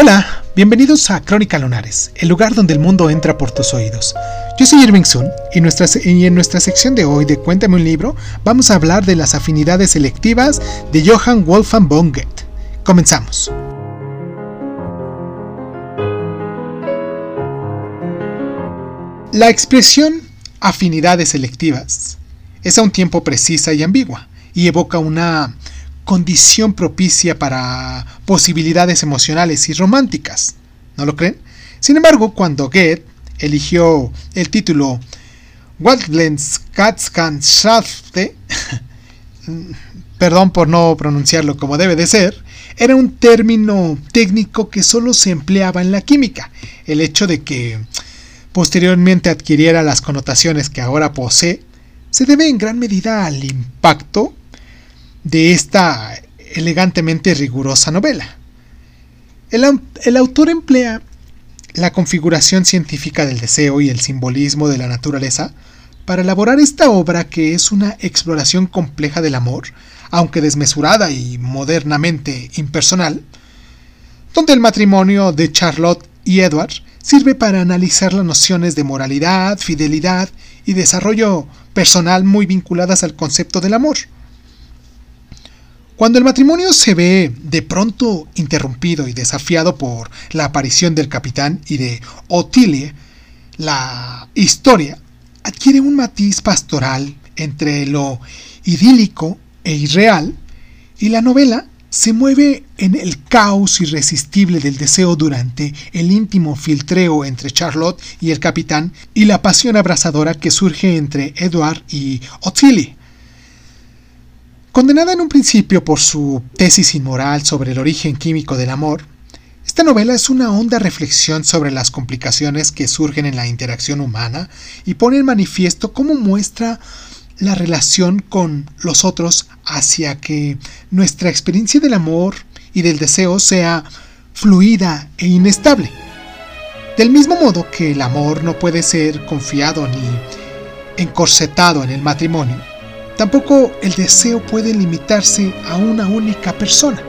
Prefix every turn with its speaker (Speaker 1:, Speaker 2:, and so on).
Speaker 1: Hola, bienvenidos a Crónica Lunares, el lugar donde el mundo entra por tus oídos. Yo soy Irving Sun y, en nuestra sección de hoy de Cuéntame un libro vamos a hablar de las afinidades selectivas de Johann Wolfgang von Goethe. Comenzamos. La expresión afinidades selectivas es a un tiempo precisa y ambigua y evoca una condición propicia para posibilidades emocionales y románticas. ¿No lo creen? Sin embargo, cuando Goethe eligió el título Waldlenskatskanschaft, perdón por no pronunciarlo como debe de ser, era un término técnico que solo se empleaba en la química. El hecho de que posteriormente adquiriera las connotaciones que ahora posee se debe en gran medida al impacto de esta elegantemente rigurosa novela. El, autor emplea la configuración científica del deseo y el simbolismo de la naturaleza para elaborar esta obra que es una exploración compleja del amor, aunque desmesurada y modernamente impersonal, donde el matrimonio de Charlotte y Edward sirve para analizar las nociones de moralidad, fidelidad y desarrollo personal muy vinculadas al concepto del amor. Cuando el matrimonio se ve de pronto interrumpido y desafiado por la aparición del capitán y de Otilie, la historia adquiere un matiz pastoral entre lo idílico e irreal y la novela se mueve en el caos irresistible del deseo durante el íntimo filtreo entre Charlotte y el capitán y la pasión abrasadora que surge entre Edward y Ottilie. Condenada en un principio por su tesis inmoral sobre el origen químico del amor, esta novela es una honda reflexión sobre las complicaciones que surgen en la interacción humana y pone en manifiesto cómo muestra la relación con los otros hacia que nuestra experiencia del amor y del deseo sea fluida e inestable. Del mismo modo que el amor no puede ser confiado ni encorsetado en el matrimonio, Tampoco el deseo puede limitarse a una única persona.